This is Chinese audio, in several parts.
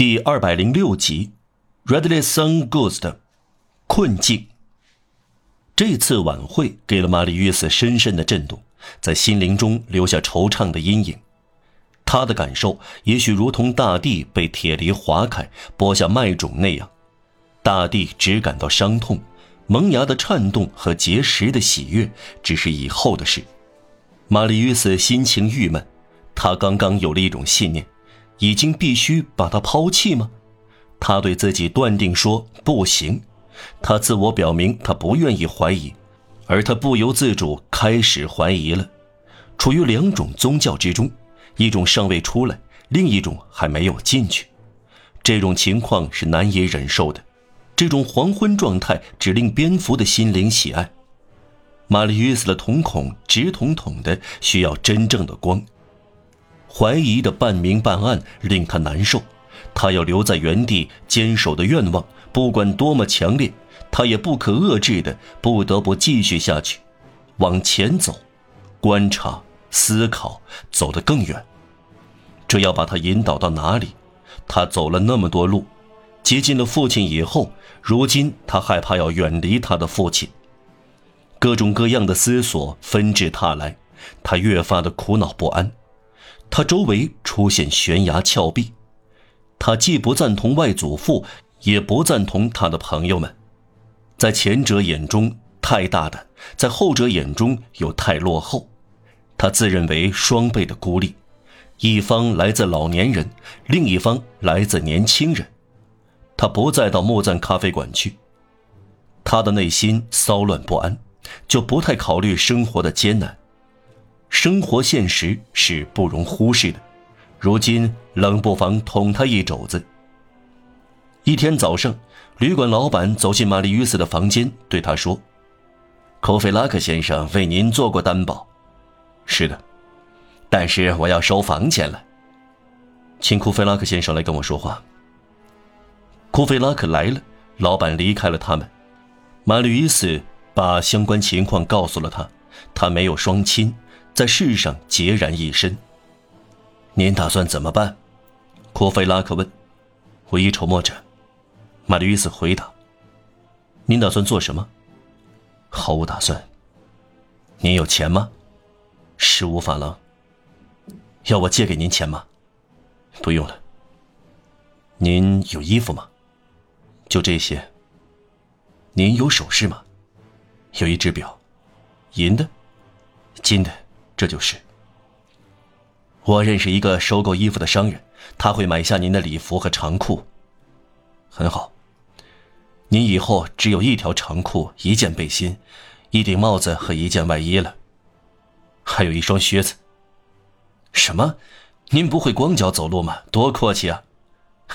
第二百零六集，Redley Sun Ghost，困境。这次晚会给了玛丽·约瑟深深的震动，在心灵中留下惆怅的阴影。他的感受也许如同大地被铁犁划开、播下麦种那样，大地只感到伤痛，萌芽的颤动和结实的喜悦只是以后的事。玛丽·约瑟心情郁闷，他刚刚有了一种信念。已经必须把他抛弃吗？他对自己断定说不行。他自我表明他不愿意怀疑，而他不由自主开始怀疑了。处于两种宗教之中，一种尚未出来，另一种还没有进去。这种情况是难以忍受的。这种黄昏状态只令蝙蝠的心灵喜爱。玛丽·约瑟的瞳孔直捅捅的，需要真正的光。怀疑的半明半暗令他难受，他要留在原地坚守的愿望，不管多么强烈，他也不可遏制的不得不继续下去，往前走，观察、思考，走得更远。这要把他引导到哪里？他走了那么多路，接近了父亲以后，如今他害怕要远离他的父亲。各种各样的思索纷至沓来，他越发的苦恼不安。他周围出现悬崖峭壁，他既不赞同外祖父，也不赞同他的朋友们，在前者眼中太大胆，在后者眼中又太落后。他自认为双倍的孤立，一方来自老年人，另一方来自年轻人。他不再到莫赞咖啡馆去，他的内心骚乱不安，就不太考虑生活的艰难。生活现实是不容忽视的，如今冷不防捅他一肘子。一天早上，旅馆老板走进玛丽·约瑟的房间，对他说：“科菲拉克先生为您做过担保。”“是的，但是我要收房钱了，请库菲拉克先生来跟我说话。”库菲拉克来了，老板离开了他们。玛丽·约瑟把相关情况告诉了他，他没有双亲。在世上孑然一身。您打算怎么办？库菲拉克问。我一筹莫展。玛丽·约瑟回答。您打算做什么？毫无打算。您有钱吗？十五法郎。要我借给您钱吗？不用了。您有衣服吗？就这些。您有首饰吗？有一只表，银的，金的。这就是。我认识一个收购衣服的商人，他会买下您的礼服和长裤。很好，您以后只有一条长裤、一件背心、一顶帽子和一件外衣了，还有一双靴子。什么？您不会光脚走路吗？多阔气啊！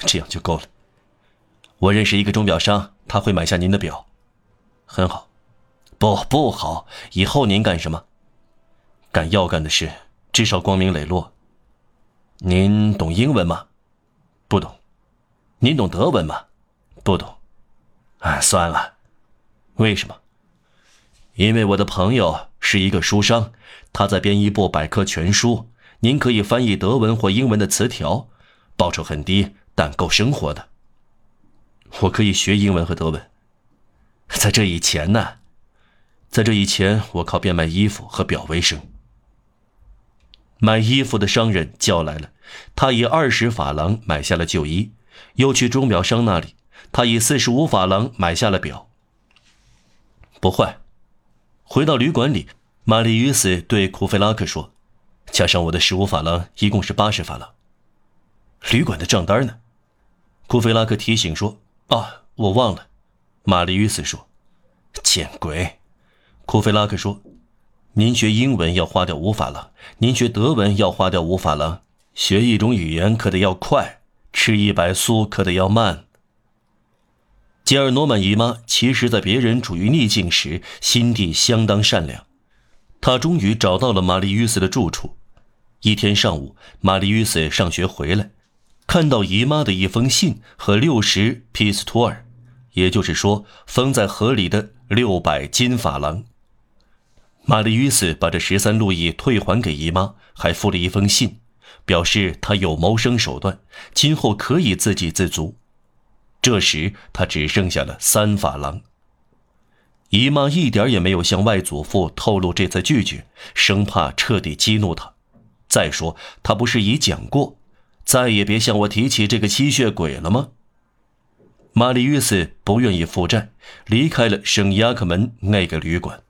这样就够了。我认识一个钟表商，他会买下您的表。很好，不不好。以后您干什么？干要干的事，至少光明磊落。您懂英文吗？不懂。您懂德文吗？不懂。啊，算了。为什么？因为我的朋友是一个书商，他在编一部百科全书。您可以翻译德文或英文的词条，报酬很低，但够生活的。我可以学英文和德文。在这以前呢？在这以前，我靠变卖衣服和表为生。买衣服的商人叫来了，他以二十法郎买下了旧衣，又去钟表商那里，他以四十五法郎买下了表。不坏。回到旅馆里，玛丽·与斯对库菲拉克说：“加上我的十五法郎，一共是八十法郎。”旅馆的账单呢？库菲拉克提醒说：“啊，我忘了。”玛丽·与斯说：“见鬼！”库菲拉克说。您学英文要花掉五法郎，您学德文要花掉五法郎，学一种语言可得要快，吃一百苏可得要慢。吉尔诺曼姨妈其实，在别人处于逆境时，心地相当善良。她终于找到了玛丽·约瑟的住处。一天上午，玛丽·约瑟上学回来，看到姨妈的一封信和六十皮斯托尔，也就是说，封在盒里的六百金法郎。玛丽·约瑟把这十三路易退还给姨妈，还附了一封信，表示他有谋生手段，今后可以自给自足。这时他只剩下了三法郎。姨妈一点也没有向外祖父透露这次拒绝，生怕彻底激怒他。再说，他不是已讲过，再也别向我提起这个吸血鬼了吗？玛丽约斯不愿意负债，离开了圣雅克门那个旅馆。